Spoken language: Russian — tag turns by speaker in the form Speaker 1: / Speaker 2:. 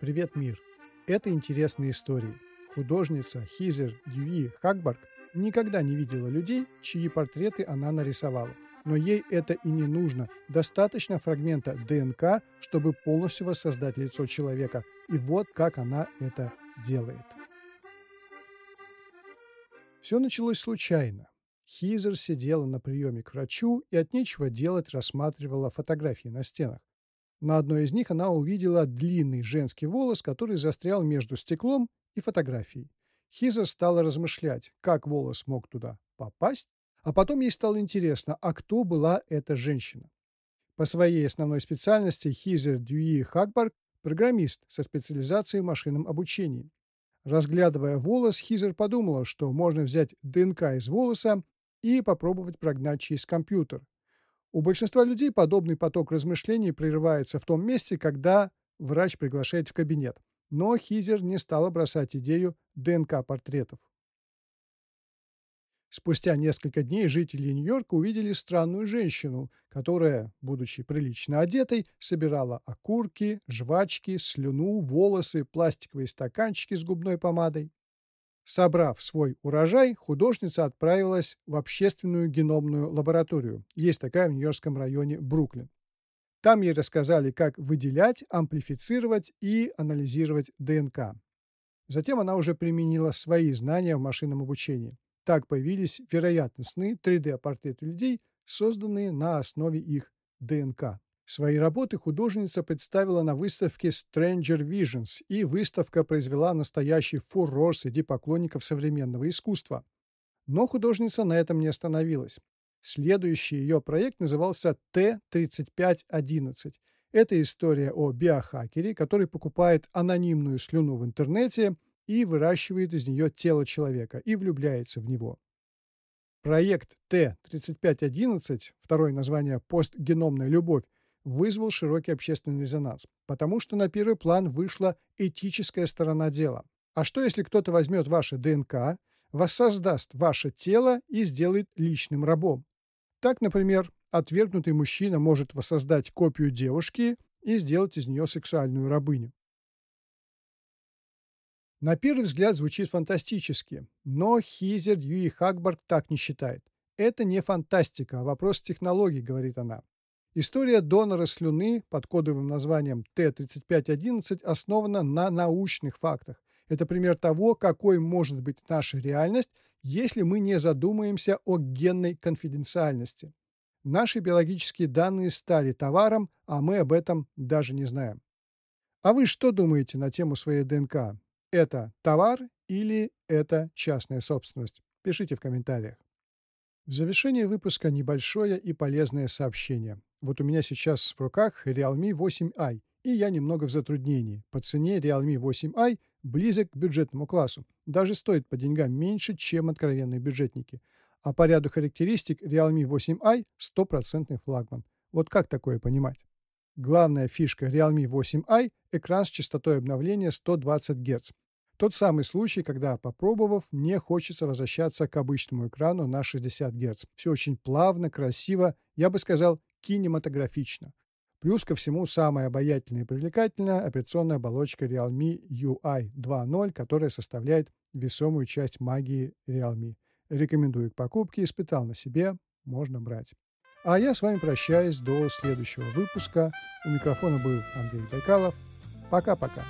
Speaker 1: Привет, мир! Это интересные истории. Художница Хизер Дьюи Хакбарг никогда не видела людей, чьи портреты она нарисовала. Но ей это и не нужно. Достаточно фрагмента ДНК, чтобы полностью воссоздать лицо человека. И вот как она это делает. Все началось случайно. Хизер сидела на приеме к врачу и от нечего делать рассматривала фотографии на стенах. На одной из них она увидела длинный женский волос, который застрял между стеклом и фотографией. Хизер стала размышлять, как волос мог туда попасть, а потом ей стало интересно, а кто была эта женщина. По своей основной специальности Хизер Дьюи Хакбарг – программист со специализацией в машинном обучении. Разглядывая волос, Хизер подумала, что можно взять ДНК из волоса и попробовать прогнать через компьютер. У большинства людей подобный поток размышлений прерывается в том месте, когда врач приглашает в кабинет. Но Хизер не стала бросать идею ДНК-портретов. Спустя несколько дней жители Нью-Йорка увидели странную женщину, которая, будучи прилично одетой, собирала окурки, жвачки, слюну, волосы, пластиковые стаканчики с губной помадой. Собрав свой урожай, художница отправилась в общественную геномную лабораторию. Есть такая в Нью-Йоркском районе Бруклин. Там ей рассказали, как выделять, амплифицировать и анализировать ДНК. Затем она уже применила свои знания в машинном обучении. Так появились вероятностные 3D-портреты людей, созданные на основе их ДНК. Свои работы художница представила на выставке Stranger Visions, и выставка произвела настоящий фурор среди поклонников современного искусства. Но художница на этом не остановилась. Следующий ее проект назывался Т-3511. Это история о биохакере, который покупает анонимную слюну в интернете и выращивает из нее тело человека и влюбляется в него. Проект Т-3511, второе название «Постгеномная любовь», вызвал широкий общественный резонанс, потому что на первый план вышла этическая сторона дела. А что, если кто-то возьмет ваше ДНК, воссоздаст ваше тело и сделает личным рабом? Так, например, отвергнутый мужчина может воссоздать копию девушки и сделать из нее сексуальную рабыню. На первый взгляд звучит фантастически, но Хизер Юи Хакбарг так не считает. Это не фантастика, а вопрос технологий, говорит она. История донора слюны под кодовым названием Т-3511 основана на научных фактах. Это пример того, какой может быть наша реальность, если мы не задумаемся о генной конфиденциальности. Наши биологические данные стали товаром, а мы об этом даже не знаем. А вы что думаете на тему своей ДНК? Это товар или это частная собственность? Пишите в комментариях. В завершение выпуска небольшое и полезное сообщение. Вот у меня сейчас в руках Realme 8i, и я немного в затруднении. По цене Realme 8i близок к бюджетному классу. Даже стоит по деньгам меньше, чем откровенные бюджетники. А по ряду характеристик Realme 8i – стопроцентный флагман. Вот как такое понимать? Главная фишка Realme 8i – экран с частотой обновления 120 Гц. Тот самый случай, когда, попробовав, не хочется возвращаться к обычному экрану на 60 Гц. Все очень плавно, красиво, я бы сказал, кинематографично. Плюс ко всему самая обаятельная и привлекательная операционная оболочка Realme UI 2.0, которая составляет весомую часть магии Realme. Рекомендую к покупке, испытал на себе, можно брать. А я с вами прощаюсь до следующего выпуска. У микрофона был Андрей Байкалов. Пока-пока.